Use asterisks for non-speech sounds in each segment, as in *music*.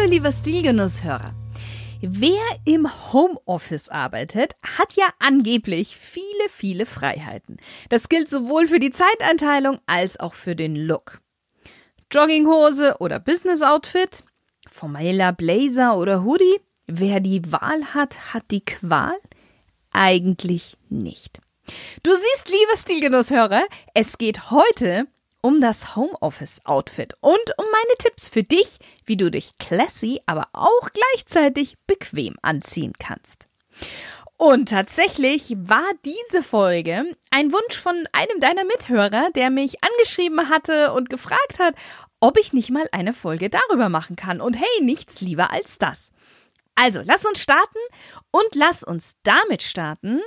Hallo lieber Stilgenusshörer. Wer im Homeoffice arbeitet, hat ja angeblich viele, viele Freiheiten. Das gilt sowohl für die Zeiteinteilung als auch für den Look. Jogginghose oder Business Outfit, formeller Blazer oder Hoodie, wer die Wahl hat, hat die Qual? Eigentlich nicht. Du siehst, lieber Stilgenusshörer, es geht heute um das Homeoffice-Outfit und um meine Tipps für dich, wie du dich classy, aber auch gleichzeitig bequem anziehen kannst. Und tatsächlich war diese Folge ein Wunsch von einem deiner Mithörer, der mich angeschrieben hatte und gefragt hat, ob ich nicht mal eine Folge darüber machen kann. Und hey, nichts lieber als das. Also, lass uns starten und lass uns damit starten,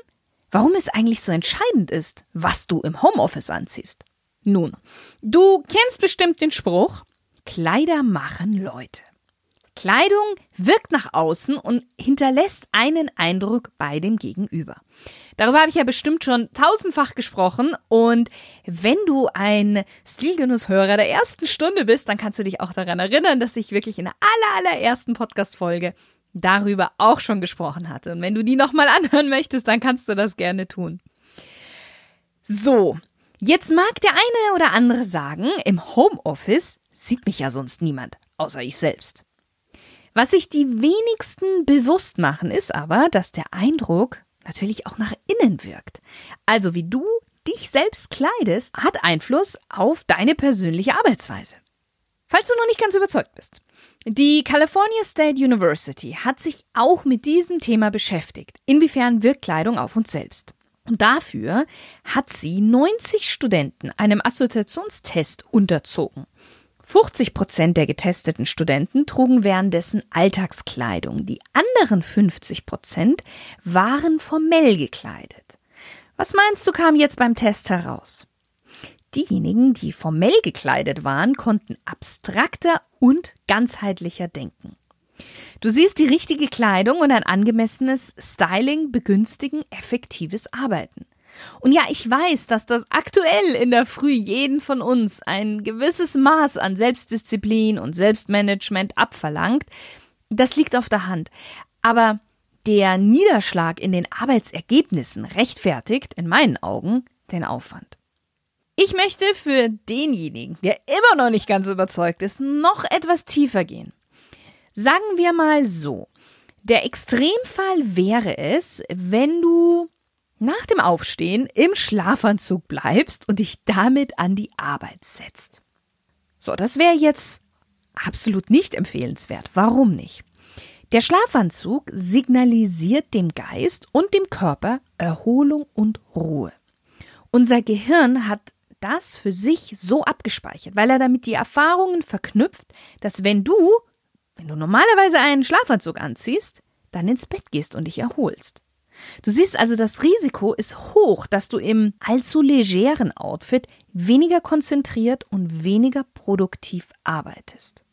warum es eigentlich so entscheidend ist, was du im Homeoffice anziehst. Nun, du kennst bestimmt den Spruch, Kleider machen Leute. Kleidung wirkt nach außen und hinterlässt einen Eindruck bei dem Gegenüber. Darüber habe ich ja bestimmt schon tausendfach gesprochen und wenn du ein Stilgenusshörer der ersten Stunde bist, dann kannst du dich auch daran erinnern, dass ich wirklich in der aller, allerersten Podcast-Folge darüber auch schon gesprochen hatte. Und wenn du die nochmal anhören möchtest, dann kannst du das gerne tun. So, Jetzt mag der eine oder andere sagen, im Homeoffice sieht mich ja sonst niemand, außer ich selbst. Was sich die wenigsten bewusst machen, ist aber, dass der Eindruck natürlich auch nach innen wirkt. Also wie du dich selbst kleidest, hat Einfluss auf deine persönliche Arbeitsweise. Falls du noch nicht ganz überzeugt bist. Die California State University hat sich auch mit diesem Thema beschäftigt. Inwiefern wirkt Kleidung auf uns selbst? Und dafür hat sie 90 Studenten einem Assoziationstest unterzogen. 50 Prozent der getesteten Studenten trugen währenddessen Alltagskleidung. Die anderen 50 Prozent waren formell gekleidet. Was meinst du kam jetzt beim Test heraus? Diejenigen, die formell gekleidet waren, konnten abstrakter und ganzheitlicher denken. Du siehst die richtige Kleidung und ein angemessenes Styling begünstigen effektives Arbeiten. Und ja, ich weiß, dass das aktuell in der Früh jeden von uns ein gewisses Maß an Selbstdisziplin und Selbstmanagement abverlangt. Das liegt auf der Hand. Aber der Niederschlag in den Arbeitsergebnissen rechtfertigt, in meinen Augen, den Aufwand. Ich möchte für denjenigen, der immer noch nicht ganz überzeugt ist, noch etwas tiefer gehen. Sagen wir mal so. Der Extremfall wäre es, wenn du nach dem Aufstehen im Schlafanzug bleibst und dich damit an die Arbeit setzt. So, das wäre jetzt absolut nicht empfehlenswert. Warum nicht? Der Schlafanzug signalisiert dem Geist und dem Körper Erholung und Ruhe. Unser Gehirn hat das für sich so abgespeichert, weil er damit die Erfahrungen verknüpft, dass wenn du wenn du normalerweise einen Schlafanzug anziehst, dann ins Bett gehst und dich erholst. Du siehst also, das Risiko ist hoch, dass du im allzu legeren Outfit weniger konzentriert und weniger produktiv arbeitest.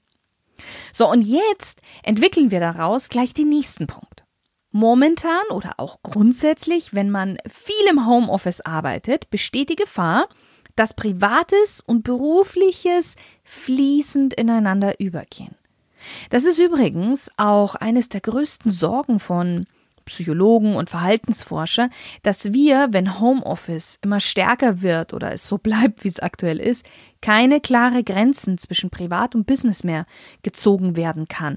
So, und jetzt entwickeln wir daraus gleich den nächsten Punkt. Momentan oder auch grundsätzlich, wenn man viel im Homeoffice arbeitet, besteht die Gefahr, dass Privates und Berufliches fließend ineinander übergehen. Das ist übrigens auch eines der größten Sorgen von Psychologen und Verhaltensforscher, dass wir, wenn Homeoffice immer stärker wird oder es so bleibt, wie es aktuell ist, keine klare Grenzen zwischen Privat und Business mehr gezogen werden kann.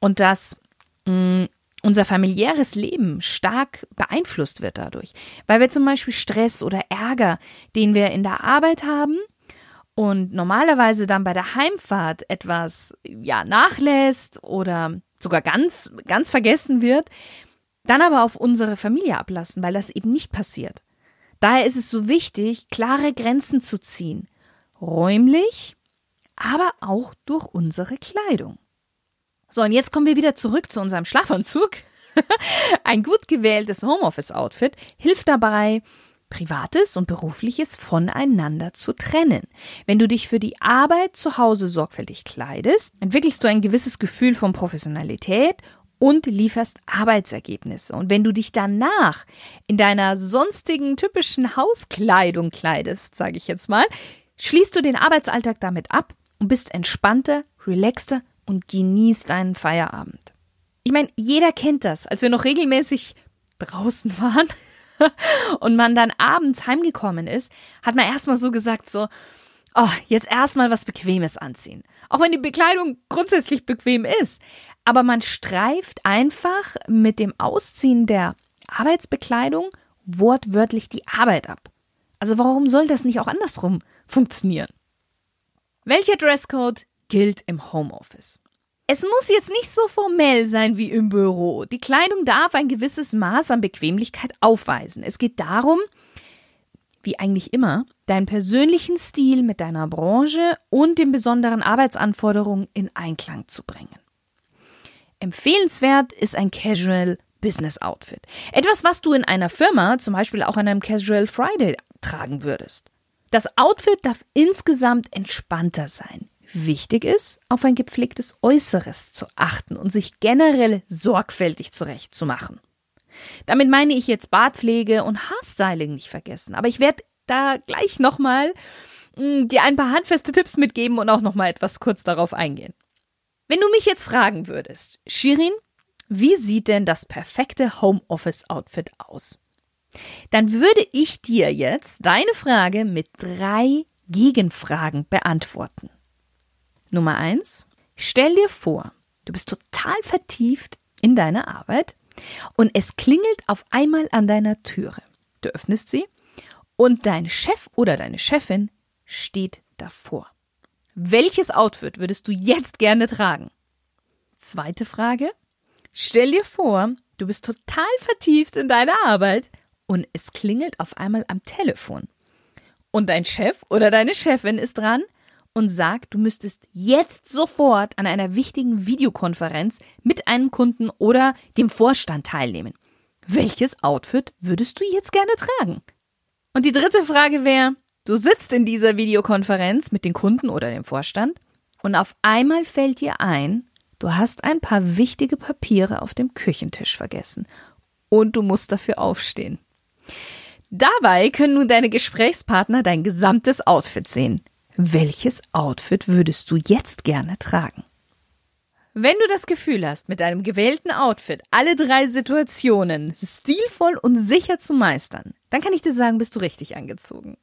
Und dass mh, mm, unser familiäres Leben stark beeinflusst wird dadurch, weil wir zum Beispiel Stress oder Ärger, den wir in der Arbeit haben, und normalerweise dann bei der Heimfahrt etwas ja nachlässt oder sogar ganz ganz vergessen wird, dann aber auf unsere Familie ablassen, weil das eben nicht passiert. Daher ist es so wichtig, klare Grenzen zu ziehen, räumlich, aber auch durch unsere Kleidung. So, und jetzt kommen wir wieder zurück zu unserem Schlafanzug. *laughs* Ein gut gewähltes Homeoffice-Outfit hilft dabei, Privates und Berufliches voneinander zu trennen. Wenn du dich für die Arbeit zu Hause sorgfältig kleidest, entwickelst du ein gewisses Gefühl von Professionalität und lieferst Arbeitsergebnisse. Und wenn du dich danach in deiner sonstigen typischen Hauskleidung kleidest, sage ich jetzt mal, schließt du den Arbeitsalltag damit ab und bist entspannter, relaxter und genießt deinen Feierabend. Ich meine, jeder kennt das, als wir noch regelmäßig draußen *laughs* waren und man dann abends heimgekommen ist, hat man erstmal so gesagt, so, oh, jetzt erstmal was Bequemes anziehen. Auch wenn die Bekleidung grundsätzlich bequem ist. Aber man streift einfach mit dem Ausziehen der Arbeitsbekleidung wortwörtlich die Arbeit ab. Also warum soll das nicht auch andersrum funktionieren? Welcher Dresscode gilt im Homeoffice? Es muss jetzt nicht so formell sein wie im Büro. Die Kleidung darf ein gewisses Maß an Bequemlichkeit aufweisen. Es geht darum, wie eigentlich immer, deinen persönlichen Stil mit deiner Branche und den besonderen Arbeitsanforderungen in Einklang zu bringen. Empfehlenswert ist ein Casual Business Outfit. Etwas, was du in einer Firma, zum Beispiel auch an einem Casual Friday, tragen würdest. Das Outfit darf insgesamt entspannter sein. Wichtig ist, auf ein gepflegtes Äußeres zu achten und sich generell sorgfältig zurechtzumachen. Damit meine ich jetzt Bartpflege und Haarstyling nicht vergessen, aber ich werde da gleich nochmal hm, dir ein paar handfeste Tipps mitgeben und auch nochmal etwas kurz darauf eingehen. Wenn du mich jetzt fragen würdest, Shirin, wie sieht denn das perfekte Homeoffice-Outfit aus? Dann würde ich dir jetzt deine Frage mit drei Gegenfragen beantworten. Nummer eins, stell dir vor, du bist total vertieft in deine Arbeit und es klingelt auf einmal an deiner Türe. Du öffnest sie und dein Chef oder deine Chefin steht davor. Welches Outfit würdest du jetzt gerne tragen? Zweite Frage. Stell dir vor, du bist total vertieft in deine Arbeit und es klingelt auf einmal am Telefon. Und dein Chef oder deine Chefin ist dran und sagt, du müsstest jetzt sofort an einer wichtigen Videokonferenz mit einem Kunden oder dem Vorstand teilnehmen. Welches Outfit würdest du jetzt gerne tragen? Und die dritte Frage wäre, du sitzt in dieser Videokonferenz mit den Kunden oder dem Vorstand und auf einmal fällt dir ein, du hast ein paar wichtige Papiere auf dem Küchentisch vergessen und du musst dafür aufstehen. Dabei können nun deine Gesprächspartner dein gesamtes Outfit sehen. Welches Outfit würdest du jetzt gerne tragen? Wenn du das Gefühl hast, mit deinem gewählten Outfit alle drei Situationen stilvoll und sicher zu meistern, dann kann ich dir sagen, bist du richtig angezogen.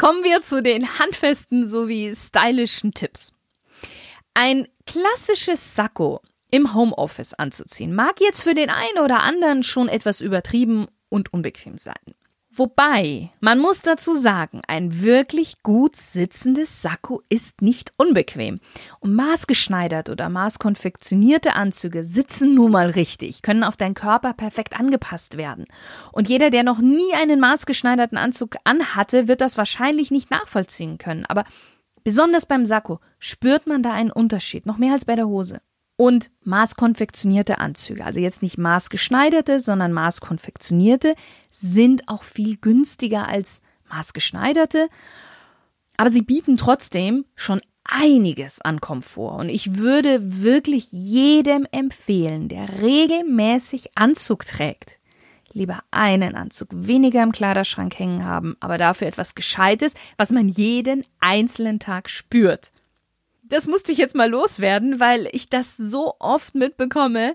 Kommen wir zu den handfesten sowie stylischen Tipps. Ein klassisches Sakko im Homeoffice anzuziehen mag jetzt für den einen oder anderen schon etwas übertrieben und unbequem sein. Wobei, man muss dazu sagen, ein wirklich gut sitzendes Sakko ist nicht unbequem. Und maßgeschneidert oder maßkonfektionierte Anzüge sitzen nun mal richtig, können auf deinen Körper perfekt angepasst werden. Und jeder, der noch nie einen maßgeschneiderten Anzug anhatte, wird das wahrscheinlich nicht nachvollziehen können. Aber besonders beim Sakko spürt man da einen Unterschied, noch mehr als bei der Hose und maßkonfektionierte Anzüge. Also jetzt nicht maßgeschneiderte, sondern maßkonfektionierte sind auch viel günstiger als maßgeschneiderte. Aber sie bieten trotzdem schon einiges an Komfort. Und ich würde wirklich jedem empfehlen, der regelmäßig Anzug trägt, lieber einen Anzug weniger im Kleiderschrank hängen haben, aber dafür etwas Gescheites, was man jeden einzelnen Tag spürt das musste ich jetzt mal loswerden, weil ich das so oft mitbekomme.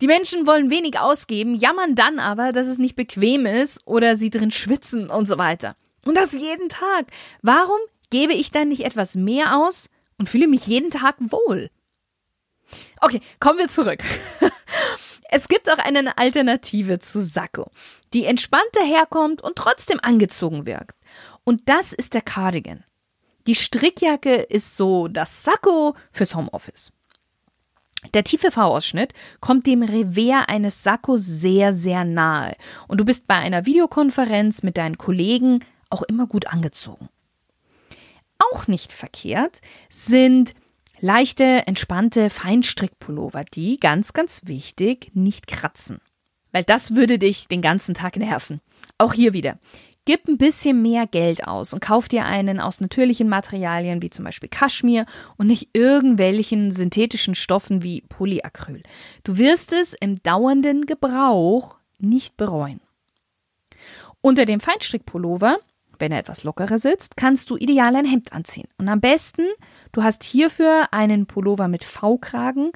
Die Menschen wollen wenig ausgeben, jammern dann aber, dass es nicht bequem ist oder sie drin schwitzen und so weiter. Und das jeden Tag. Warum gebe ich dann nicht etwas mehr aus und fühle mich jeden Tag wohl? Okay, kommen wir zurück. *laughs* Es gibt auch eine Alternative zu Sakko, die entspannter herkommt und trotzdem angezogen wirkt. Und das ist der Cardigan. Die Strickjacke ist so das Sakko fürs Homeoffice. Der tiefe V-Ausschnitt kommt dem Revers eines Sakkos sehr, sehr nahe und du bist bei einer Videokonferenz mit deinen Kollegen auch immer gut angezogen. Auch nicht verkehrt sind Leichte, entspannte Feinstrickpullover, die, ganz, ganz wichtig, nicht kratzen. Weil das würde dich den ganzen Tag nerven. Auch hier wieder. Gib ein bisschen mehr Geld aus und kauf dir einen aus natürlichen Materialien wie zum Beispiel Kaschmir und nicht irgendwelchen synthetischen Stoffen wie Polyacryl. Du wirst es im dauernden Gebrauch nicht bereuen. Unter dem Feinstrickpullover, wenn er etwas lockerer sitzt, kannst du ideal ein Hemd anziehen. Und am besten, du hast hierfür einen Pullover mit V-Kragen.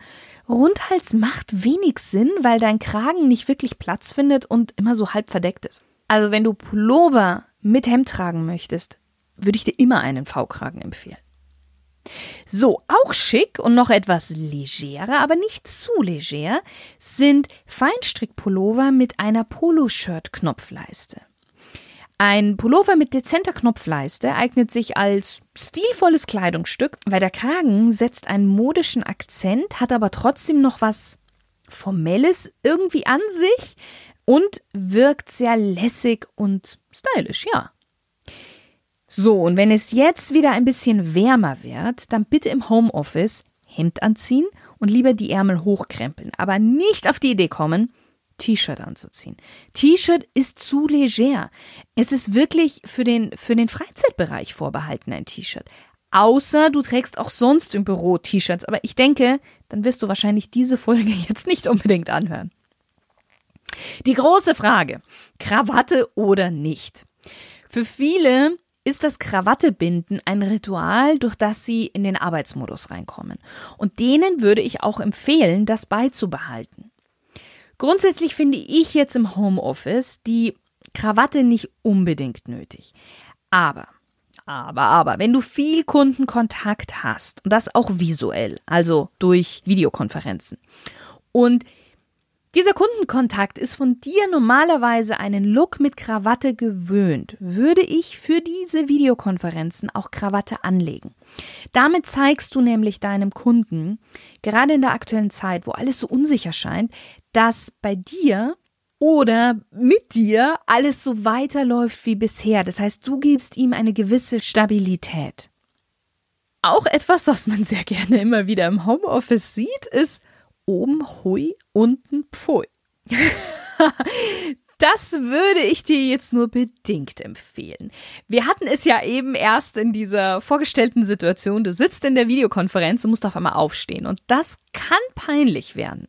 Rundhals macht wenig Sinn, weil dein Kragen nicht wirklich Platz findet und immer so halb verdeckt ist. Also wenn du Pullover mit Hemd tragen möchtest, würde ich dir immer einen V-Kragen empfehlen. So, auch schick und noch etwas legerer, aber nicht zu leger, sind Feinstrickpullover mit einer Poloshirt-Knopfleiste. Ein Pullover mit dezenter Knopfleiste eignet sich als stilvolles Kleidungsstück, weil der Kragen setzt einen modischen Akzent, hat aber trotzdem noch was Formelles irgendwie an sich, und wirkt sehr lässig und stylisch, ja. So, und wenn es jetzt wieder ein bisschen wärmer wird, dann bitte im Homeoffice Hemd anziehen und lieber die Ärmel hochkrempeln, aber nicht auf die Idee kommen, T-Shirt anzuziehen. T-Shirt ist zu leger. Es ist wirklich für den, für den Freizeitbereich vorbehalten, ein T-Shirt. Außer du trägst auch sonst im Büro T-Shirts. Aber ich denke, dann wirst du wahrscheinlich diese Folge *laughs* jetzt nicht unbedingt anhören. Die große Frage, Krawatte oder nicht? Für viele ist das Krawattebinden ein Ritual, durch das sie in den Arbeitsmodus reinkommen. Und denen würde ich auch empfehlen, das beizubehalten. Grundsätzlich finde ich jetzt im Homeoffice die Krawatte nicht unbedingt nötig. Aber, aber, aber, wenn du viel Kundenkontakt hast, und das auch visuell, also durch Videokonferenzen, und dieser Kundenkontakt ist von dir normalerweise einen Look mit Krawatte gewöhnt. Würde ich für diese Videokonferenzen auch Krawatte anlegen. Damit zeigst du nämlich deinem Kunden, gerade in der aktuellen Zeit, wo alles so unsicher scheint, dass bei dir oder mit dir alles so weiterläuft wie bisher. Das heißt, du gibst ihm eine gewisse Stabilität. Auch etwas, was man sehr gerne immer wieder im Homeoffice sieht, ist oben hui, unten pfui. *laughs* Das würde ich dir jetzt nur bedingt empfehlen. Wir hatten es ja eben erst in dieser vorgestellten Situation. Du sitzt in der Videokonferenz und musst auf einmal aufstehen. Und das kann peinlich werden.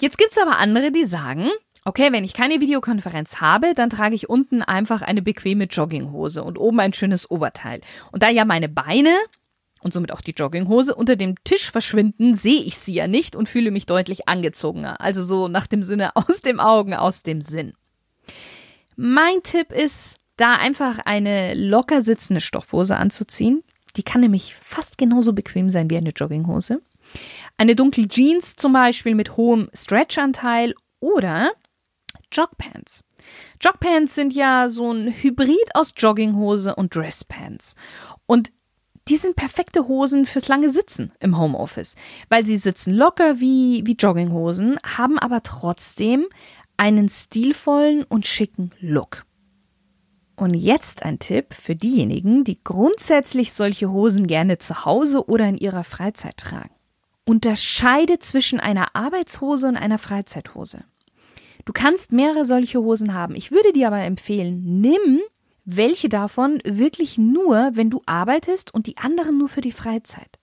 Jetzt gibt es aber andere, die sagen, okay, wenn ich keine Videokonferenz habe, dann trage ich unten einfach eine bequeme Jogginghose und oben ein schönes Oberteil. Und da ja meine Beine und somit auch die Jogginghose unter dem Tisch verschwinden, sehe ich sie ja nicht und fühle mich deutlich angezogener. Also so nach dem Sinne *laughs* aus dem Augen, aus dem Sinn. Mein Tipp ist, da einfach eine locker sitzende Stoffhose anzuziehen. Die kann nämlich fast genauso bequem sein wie eine Jogginghose. Eine dunkle Jeans zum Beispiel mit hohem Stretchanteil oder Jogpants. Jogpants sind ja so ein Hybrid aus Jogginghose und Dresspants. Und die sind perfekte Hosen fürs lange Sitzen im Homeoffice, weil sie sitzen locker wie, wie Jogginghosen, haben aber trotzdem einen stilvollen und schicken Look. Und jetzt ein Tipp für diejenigen, die grundsätzlich solche Hosen gerne zu Hause oder in ihrer Freizeit tragen. Unterscheide zwischen einer Arbeitshose und einer Freizeithose. Du kannst mehrere solche Hosen haben. Ich würde dir aber empfehlen, nimm welche davon wirklich nur, wenn du arbeitest und die anderen nur für die Freizeit.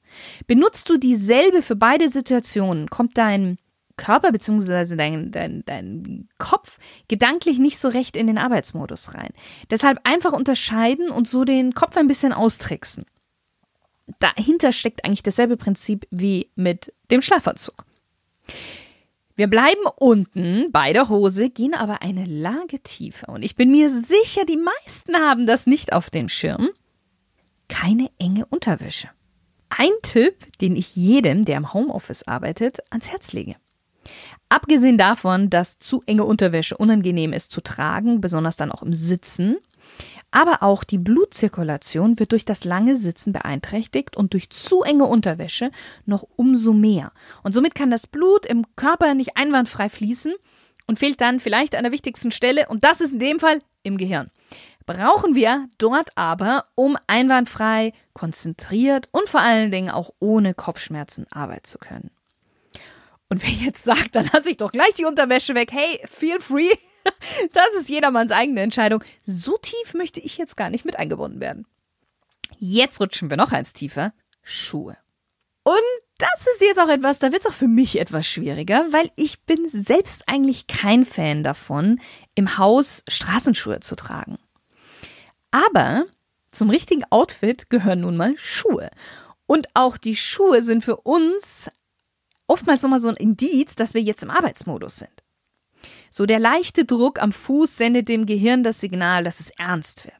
Benutzt du dieselbe für beide Situationen, kommt dein Körper bzw. Dein, dein, dein Kopf gedanklich nicht so recht in den Arbeitsmodus rein. Deshalb einfach unterscheiden und so den Kopf ein bisschen austricksen. Dahinter steckt eigentlich dasselbe Prinzip wie mit dem Schlafanzug. Wir bleiben unten bei der Hose, gehen aber eine Lage tiefer. Und ich bin mir sicher, die meisten haben das nicht auf dem Schirm. Keine enge Unterwäsche. Ein Tipp, den ich jedem, der im Homeoffice arbeitet, ans Herz lege. Abgesehen davon, dass zu enge Unterwäsche unangenehm ist zu tragen, besonders dann auch im Sitzen, aber auch die Blutzirkulation wird durch das lange Sitzen beeinträchtigt und durch zu enge Unterwäsche noch umso mehr. Und somit kann das Blut im Körper nicht einwandfrei fließen und fehlt dann vielleicht an der wichtigsten Stelle und das ist in dem Fall im Gehirn. brauchen wir dort aber, um einwandfrei, konzentriert und vor allen Dingen auch ohne Kopfschmerzen arbeiten zu können. Und wer jetzt sagt, *laughs* dann lasse ich doch gleich die Unterwäsche weg, hey, feel free. *laughs* Das ist jedermanns eigene Entscheidung. So tief möchte ich jetzt gar nicht mit eingebunden werden. Jetzt rutschen wir noch eins tiefer. Schuhe. Und das ist jetzt auch etwas, da wird es auch für mich etwas schwieriger, weil ich bin selbst eigentlich kein Fan davon, im Haus Straßenschuhe zu tragen. Aber zum richtigen Outfit gehören nun mal Schuhe. Und auch die Schuhe sind für uns oftmals nochmal so ein Indiz, dass wir jetzt im Arbeitsmodus sind. So der leichte Druck am Fuß sendet dem Gehirn das Signal, dass es ernst wird.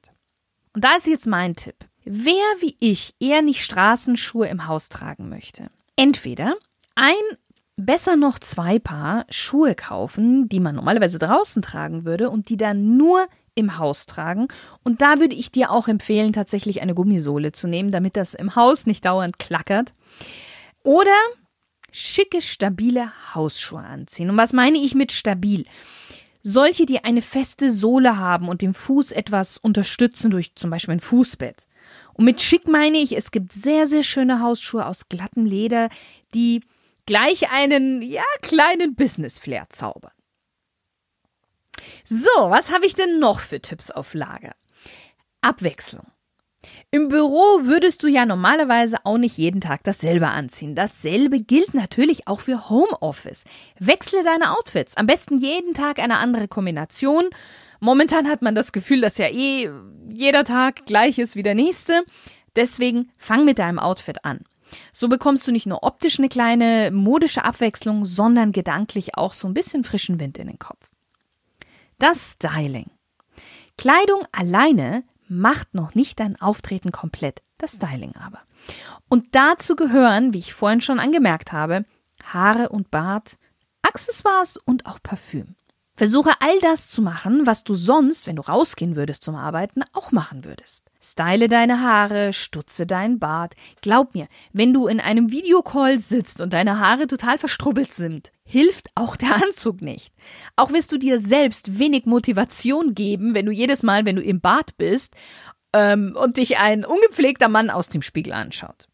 Und da ist jetzt mein Tipp. Wer wie ich eher nicht Straßenschuhe im Haus tragen möchte, entweder ein, besser noch zwei Paar Schuhe kaufen, die man normalerweise draußen tragen würde und die dann nur im Haus tragen. Und da würde ich dir auch empfehlen, tatsächlich eine Gummisohle zu nehmen, damit das im Haus nicht dauernd klackert. Oder schicke, stabile Hausschuhe anziehen. Und was meine ich mit stabil? Solche, die eine feste Sohle haben und den Fuß etwas unterstützen durch zum Beispiel ein Fußbett. Und mit schick meine ich, es gibt sehr, sehr schöne Hausschuhe aus glattem Leder, die gleich einen, ja, kleinen Business-Flair zaubern. So, was habe ich denn noch für Tipps auf Lager? Abwechslung. Im Büro würdest du ja normalerweise auch nicht jeden Tag dasselbe anziehen. Dasselbe gilt natürlich auch für Homeoffice. Wechsle deine Outfits. Am besten jeden Tag eine andere Kombination. Momentan hat man das Gefühl, dass ja eh jeder Tag gleich ist wie der nächste. Deswegen fang mit deinem Outfit an. So bekommst du nicht nur optisch eine kleine modische Abwechslung, sondern gedanklich auch so ein bisschen frischen Wind in den Kopf. Das Styling. Kleidung alleine macht noch nicht dein Auftreten komplett, das Styling aber. Und dazu gehören, wie ich vorhin schon angemerkt habe, Haare und Bart, Accessoires und auch Parfüm. Versuche all das zu machen, was du sonst, wenn du rausgehen würdest zum Arbeiten, auch machen würdest. Style deine Haare, stutze deinen Bart. Glaub mir, wenn du in einem Videocall sitzt und deine Haare total verstrubbelt sind, hilft auch der Anzug nicht. Auch wirst du dir selbst wenig Motivation geben, wenn du jedes Mal, wenn du im Bad bist ähm, und dich ein ungepflegter Mann aus dem Spiegel anschaut.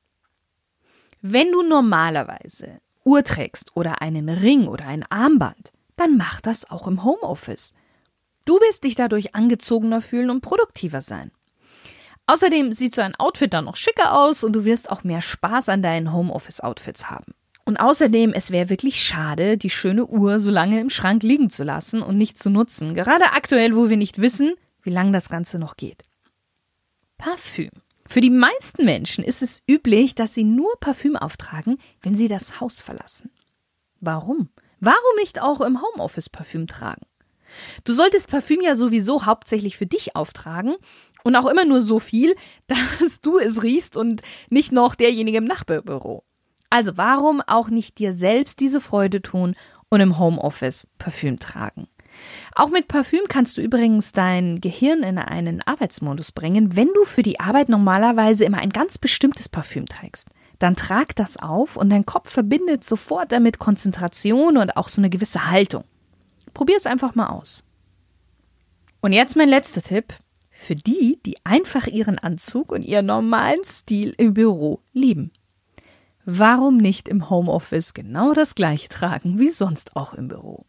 Wenn du normalerweise Uhr trägst oder einen Ring oder ein Armband, dann mach das auch im Homeoffice. Du wirst dich dadurch angezogener fühlen und produktiver sein. Außerdem sieht so ein Outfit dann noch schicker aus und du wirst auch mehr Spaß an deinen Homeoffice-Outfits haben. Und außerdem, es wäre wirklich schade, die schöne Uhr so lange im Schrank liegen zu lassen und nicht zu nutzen, gerade aktuell, wo wir nicht wissen, wie lange das Ganze noch geht. Parfüm. Für die meisten Menschen ist es üblich, dass sie nur Parfüm auftragen, wenn sie das Haus verlassen. Warum? Warum nicht auch im Homeoffice Parfüm tragen? Du solltest Parfüm ja sowieso hauptsächlich für dich auftragen und auch immer nur so viel, *laughs* dass du es riechst und nicht noch derjenige im Nachbarbüro. Also warum auch nicht dir selbst diese Freude tun und im Homeoffice Parfüm tragen? Auch mit Parfüm kannst du übrigens dein Gehirn in einen Arbeitsmodus bringen, wenn du für die Arbeit normalerweise immer ein ganz bestimmtes Parfüm trägst dann trag das auf und dein Kopf verbindet sofort damit Konzentration und auch so eine gewisse Haltung. Probier es einfach mal aus. Und jetzt mein letzter Tipp für die, die einfach ihren Anzug und ihren normalen Stil im Büro lieben. Warum nicht im Homeoffice genau das gleiche tragen wie sonst auch im Büro?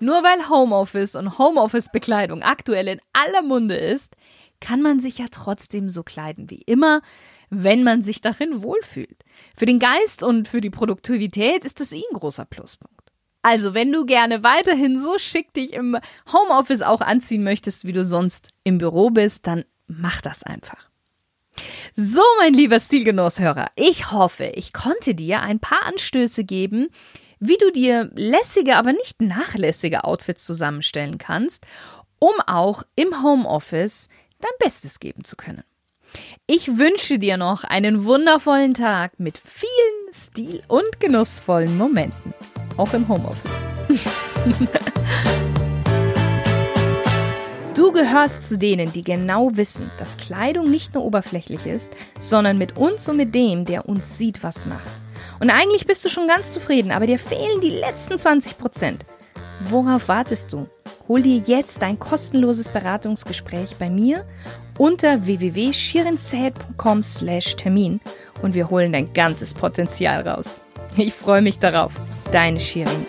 Nur weil Homeoffice und Homeoffice-Bekleidung aktuell in aller Munde ist, kann man sich ja trotzdem so kleiden wie immer, wenn man sich darin wohlfühlt. Für den Geist und für die Produktivität ist das eh ein großer Pluspunkt. Also, wenn du gerne weiterhin so schick dich im Homeoffice auch anziehen möchtest, wie du sonst im Büro bist, dann mach das einfach. So, mein lieber Stilgenusshörer, ich hoffe, ich konnte dir ein paar Anstöße geben, wie du dir lässige, aber nicht nachlässige Outfits zusammenstellen kannst, um auch im Homeoffice dein Bestes geben zu können. Ich wünsche dir noch einen wundervollen Tag mit vielen stil- und genussvollen Momenten. Auch im Homeoffice. *laughs* du gehörst zu denen, die genau wissen, dass Kleidung nicht nur oberflächlich ist, sondern mit uns und mit dem, der uns sieht, was macht. Und eigentlich bist du schon ganz zufrieden, aber dir fehlen die letzten 20 Prozent. Worauf wartest du? Hol dir jetzt dein kostenloses Beratungsgespräch bei mir unter www.shirinzeit.com/termin und wir holen dein ganzes Potenzial raus. Ich freue mich darauf. Deine Shirin.